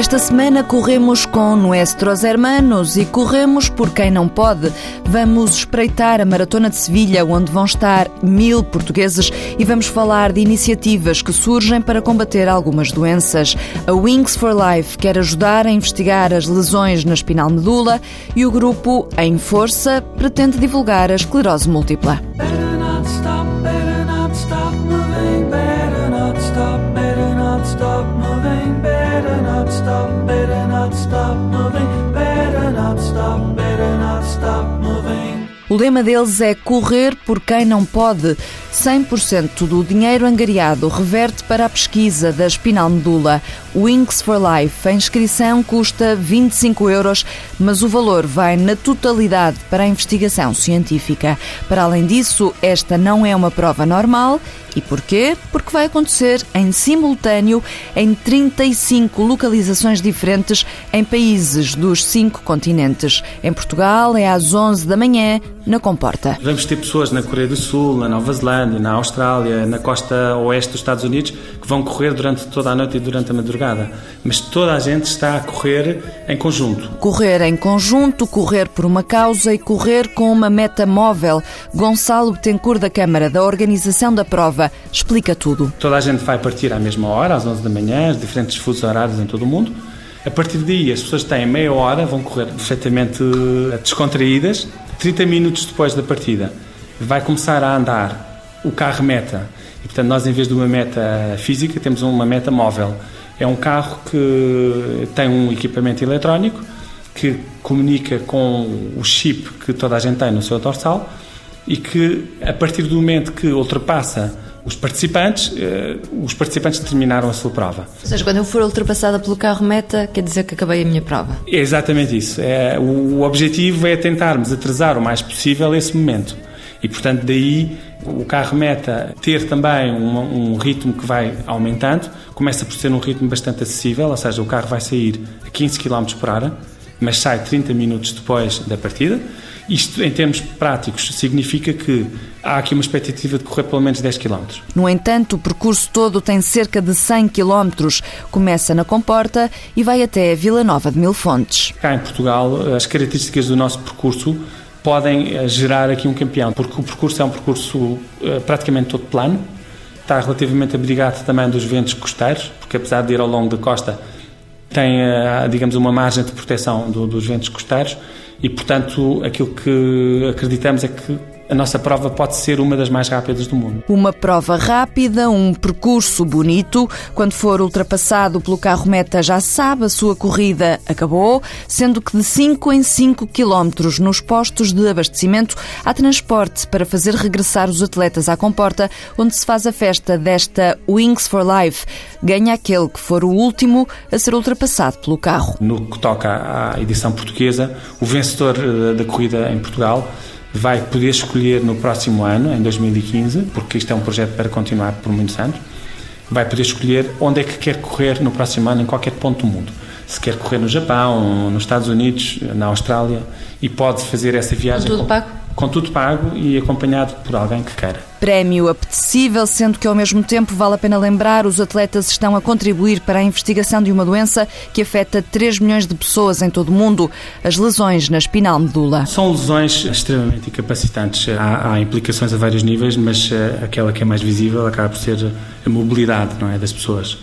Esta semana corremos com Nuestros Hermanos e corremos por quem não pode. Vamos espreitar a Maratona de Sevilha, onde vão estar mil portugueses e vamos falar de iniciativas que surgem para combater algumas doenças. A Wings for Life quer ajudar a investigar as lesões na espinal medula e o grupo Em Força pretende divulgar a esclerose múltipla. O lema deles é correr por quem não pode. 100% do dinheiro angariado reverte para a pesquisa da espinal medula. Wings for Life. A inscrição custa 25 euros, mas o valor vai na totalidade para a investigação científica. Para além disso, esta não é uma prova normal. E porquê? Porque vai acontecer em simultâneo em 35 localizações diferentes em países dos cinco continentes. Em Portugal é às 11 da manhã, na Comporta. Vamos ter pessoas na Coreia do Sul, na Nova Zelândia, na Austrália, na costa oeste dos Estados Unidos que vão correr durante toda a noite e durante a madrugada. Mas toda a gente está a correr em conjunto. Correr em conjunto, correr por uma causa e correr com uma meta móvel. Gonçalo Betancourt da Câmara da Organização da Prova explica tudo. Toda a gente vai partir à mesma hora, às 11 da manhã, diferentes fusos horários em todo o mundo. A partir daí, as pessoas têm meia hora, vão correr perfeitamente descontraídas. 30 minutos depois da partida, vai começar a andar o carro meta. E, portanto, nós, em vez de uma meta física, temos uma meta móvel. É um carro que tem um equipamento eletrónico que comunica com o chip que toda a gente tem no seu dorsal e que, a partir do momento que ultrapassa os participantes, eh, os participantes terminaram a sua prova. Ou seja, quando eu for ultrapassada pelo carro meta, quer dizer que acabei a minha prova. É exatamente isso. É, o objetivo é tentarmos atrasar o mais possível esse momento. E, portanto, daí o carro meta ter também um, um, ritmo que vai aumentando, começa por ser um ritmo bastante acessível, ou seja, o carro vai sair a 15 km por hora, mas sai 30 minutos depois da partida. Isto, em termos práticos, significa que há aqui uma expectativa de correr pelo menos 10 km. No entanto, o percurso todo tem cerca de 100 km. Começa na Comporta e vai até a Vila Nova de Mil Fontes. Cá em Portugal, as características do nosso percurso podem eh, gerar aqui um campeão, porque o percurso é um percurso eh, praticamente todo plano, está relativamente abrigado também dos ventos costeiros, porque apesar de ir ao longo da costa, tem, eh, digamos, uma margem de proteção dos ventos costeiros. E, portanto, aquilo que acreditamos é que a nossa prova pode ser uma das mais rápidas do mundo. Uma prova rápida, um percurso bonito. Quando for ultrapassado pelo carro meta, já sabe, a sua corrida acabou, sendo que de 5 em 5 quilómetros nos postos de abastecimento há transporte para fazer regressar os atletas à comporta, onde se faz a festa desta Wings for Life. Ganha aquele que for o último a ser ultrapassado pelo carro. No que toca à edição portuguesa, o vencedor eh, da corrida em Portugal vai poder escolher no próximo ano, em 2015, porque isto é um projeto para continuar por muitos anos, vai poder escolher onde é que quer correr no próximo ano em qualquer ponto do mundo. Se quer correr no Japão, nos Estados Unidos, na Austrália, e pode fazer essa viagem. Com tudo pago? Com tudo pago e acompanhado por alguém que queira. Prémio apetecível, sendo que ao mesmo tempo vale a pena lembrar, os atletas estão a contribuir para a investigação de uma doença que afeta 3 milhões de pessoas em todo o mundo, as lesões na espinal medula. São lesões extremamente incapacitantes. Há, há implicações a vários níveis, mas uh, aquela que é mais visível acaba por ser a mobilidade não é, das pessoas.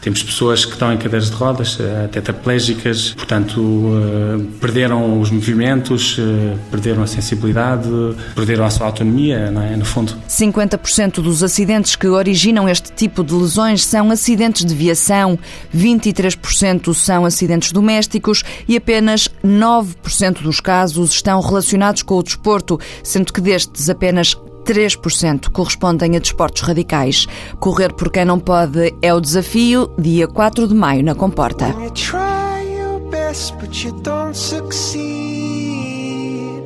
Temos pessoas que estão em cadeiras de rodas, eh, tetraplégicas, portanto, eh, perderam os movimentos, eh, perderam a sensibilidade, perderam a sua autonomia, não é? no fundo. 50% dos acidentes que originam este tipo de lesões são acidentes de viação, 23% são acidentes domésticos e apenas 9% dos casos estão relacionados com o desporto, sendo que destes apenas 3% correspondem a desportos radicais. Correr por quem não pode é o desafio, dia 4 de maio, na Comporta.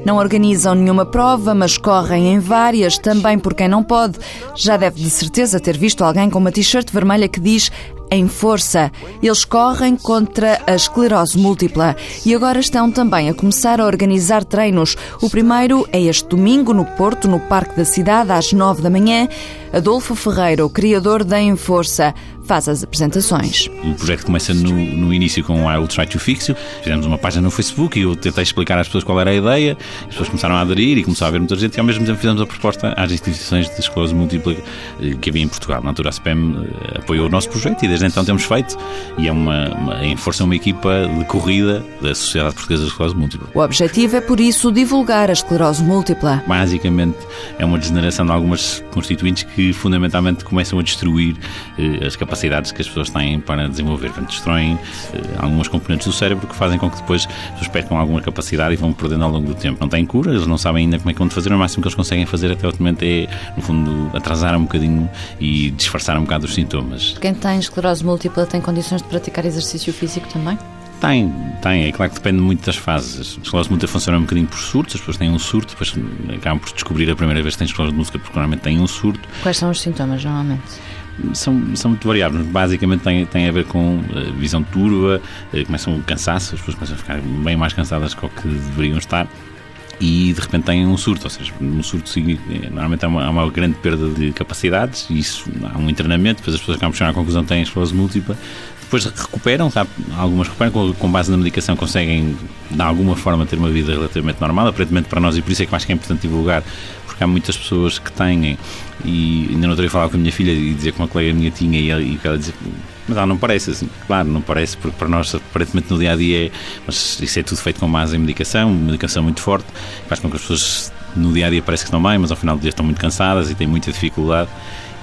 Não organizam nenhuma prova, mas correm em várias, também por quem não pode. Já deve de certeza ter visto alguém com uma t-shirt vermelha que diz em força. Eles correm contra a esclerose múltipla e agora estão também a começar a organizar treinos. O primeiro é este domingo no Porto, no Parque da Cidade, às nove da manhã. Adolfo Ferreira, o criador da Enforça, faz as apresentações. O projeto começa no, no início com I Will Try to Fix You. Fizemos uma página no Facebook e eu tentei explicar às pessoas qual era a ideia. As pessoas começaram a aderir e começou a haver muita gente e ao mesmo tempo fizemos a proposta às instituições de esclerose múltipla eh, que havia em Portugal. Na altura a SPEM eh, apoiou o nosso projeto e desde então temos feito e é uma, uma em força uma equipa de corrida da Sociedade Portuguesa de Esclerose Múltipla. O objetivo é por isso divulgar a esclerose múltipla. Basicamente é uma degeneração de algumas constituintes que fundamentalmente começam a destruir eh, as capacidades que as pessoas têm para desenvolver. Portanto, destroem eh, algumas componentes do cérebro que fazem com que depois pessoas percam alguma capacidade e vão perdendo ao longo do tempo. Não têm cura, eles não sabem ainda como é que vão fazer, o máximo que eles conseguem fazer até o momento é, no fundo, atrasar um bocadinho e disfarçar um bocado os sintomas. Quem tem esclerose múltipla tem condições de praticar exercício físico também? Tem, tem. É claro que depende muito das fases. A esclerose múltipla funciona um bocadinho por surtos, as pessoas têm um surto, depois acabam por descobrir a primeira vez que têm esclerose múltipla porque normalmente têm um surto. Quais são os sintomas, normalmente? São, são muito variáveis. Basicamente tem, tem a ver com eh, visão turva, eh, começam o cansaço, as pessoas começam a ficar bem mais cansadas do que deveriam estar e de repente têm um surto, ou seja, um surto normalmente há uma, há uma grande perda de capacidades isso há um internamento, depois as pessoas acabam chegar à conclusão que têm esclerose múltipla depois recuperam, algumas recuperam, com, base na medicação conseguem de alguma forma ter uma vida relativamente normal, aparentemente para nós, e por isso é que acho que é importante divulgar, porque há muitas pessoas que têm, e ainda não estou a falar com a minha filha e dizer que uma colega minha tinha e ela, e ela dizia mas ela não parece assim, claro, não parece, porque para nós, aparentemente no dia a dia, é, mas isso é tudo feito com base em medicação, medicação muito forte, faz com que as pessoas no dia a dia parece que estão bem, mas ao final do dia estão muito cansadas e têm muita dificuldade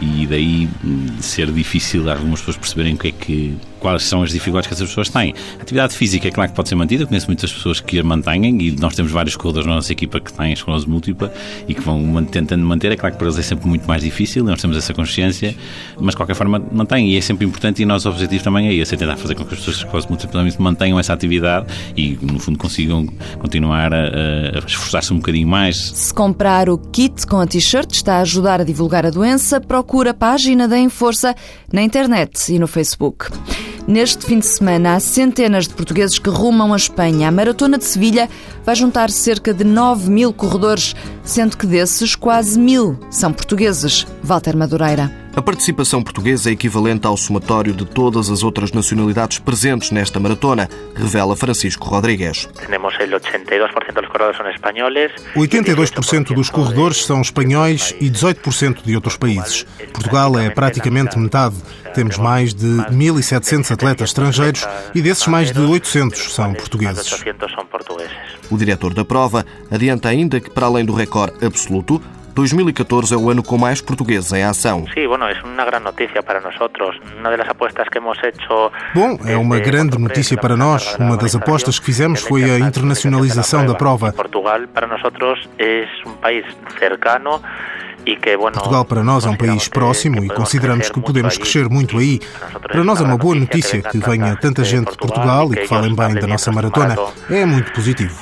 e daí hum, ser difícil algumas pessoas perceberem o que é que quais são as dificuldades que essas pessoas têm. A atividade física é claro que pode ser mantida, conheço muitas pessoas que a mantêm e nós temos vários corredores na nossa equipa que têm esclerose múltipla e que vão tentando manter. É claro que para eles é sempre muito mais difícil, nós temos essa consciência, mas de qualquer forma mantêm e é sempre importante e o nosso objetivo também é esse, é tentar fazer com que as pessoas com esclerose múltipla mantenham essa atividade e no fundo consigam continuar a, a esforçar-se um bocadinho mais. Se comprar o kit com a t-shirt está a ajudar a divulgar a doença, procura a página da Enforça na internet e no Facebook. Neste fim de semana, há centenas de portugueses que rumam a Espanha. A Maratona de Sevilha vai juntar cerca de 9 mil corredores, sendo que desses quase mil são portugueses. Walter Madureira. A participação portuguesa é equivalente ao somatório de todas as outras nacionalidades presentes nesta maratona, revela Francisco Rodrigues. 82% dos corredores são espanhóis e 18% de outros países. Portugal é praticamente metade. Temos mais de 1.700 atletas estrangeiros e desses mais de 800 são portugueses. O diretor da prova adianta ainda que, para além do recorde absoluto, 2014 é o ano com mais portugueses em ação. Bom, é uma grande notícia para nós. Uma das apostas que fizemos foi a internacionalização da prova. Portugal para nós é um país cercano Portugal para nós é um país próximo e consideramos que podemos crescer muito aí. Para nós é uma boa notícia que venha tanta gente de Portugal e que falem bem da nossa maratona. É muito positivo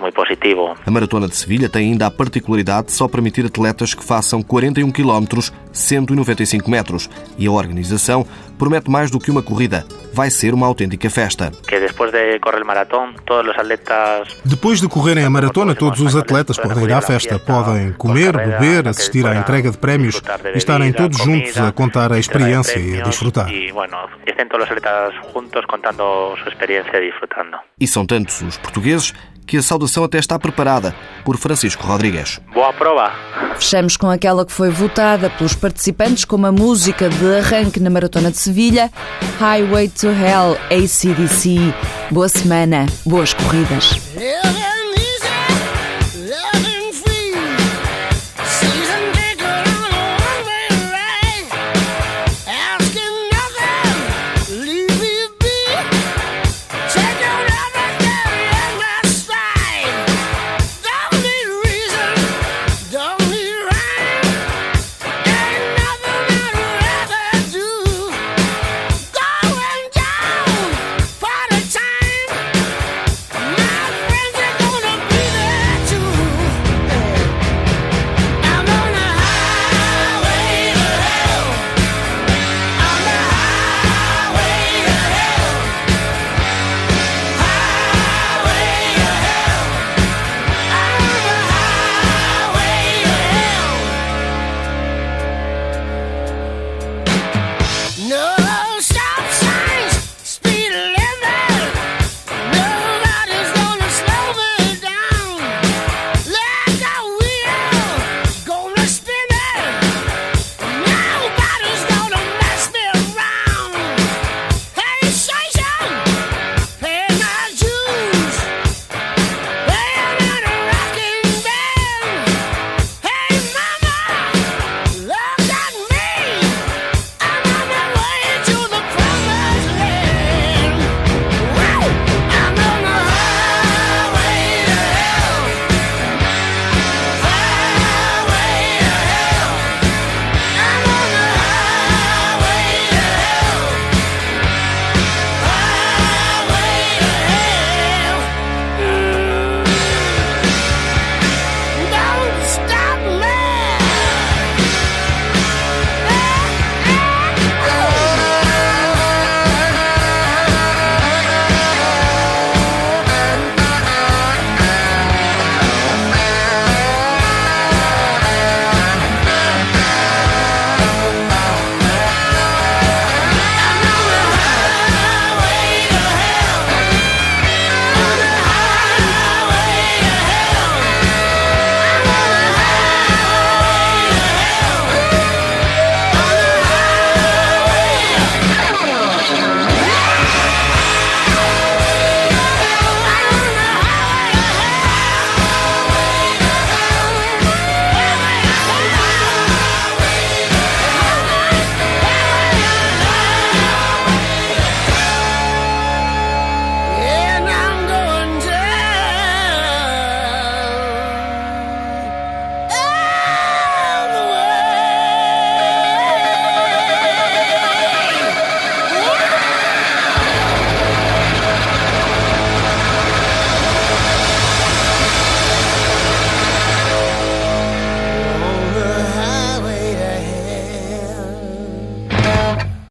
muito positivo. A Maratona de Sevilha tem ainda a particularidade de só permitir atletas que façam 41 km, 195 metros. E a organização promete mais do que uma corrida. Vai ser uma autêntica festa. depois de correr maratón, todos os atletas... Depois de correrem a maratona, todos os atletas podem ir à festa. Podem comer, beber, assistir à entrega de prémios e estarem todos juntos a contar a experiência e a desfrutar. E, bueno, estén todos os atletas juntos contando sua experiência e desfrutando. E são tantos os portugueses que a saudação até está preparada por Francisco Rodrigues. Boa prova! Fechamos com aquela que foi votada pelos participantes como a música de arranque na Maratona de Sevilha, Highway to Hell, ACDC. Boa semana, boas corridas.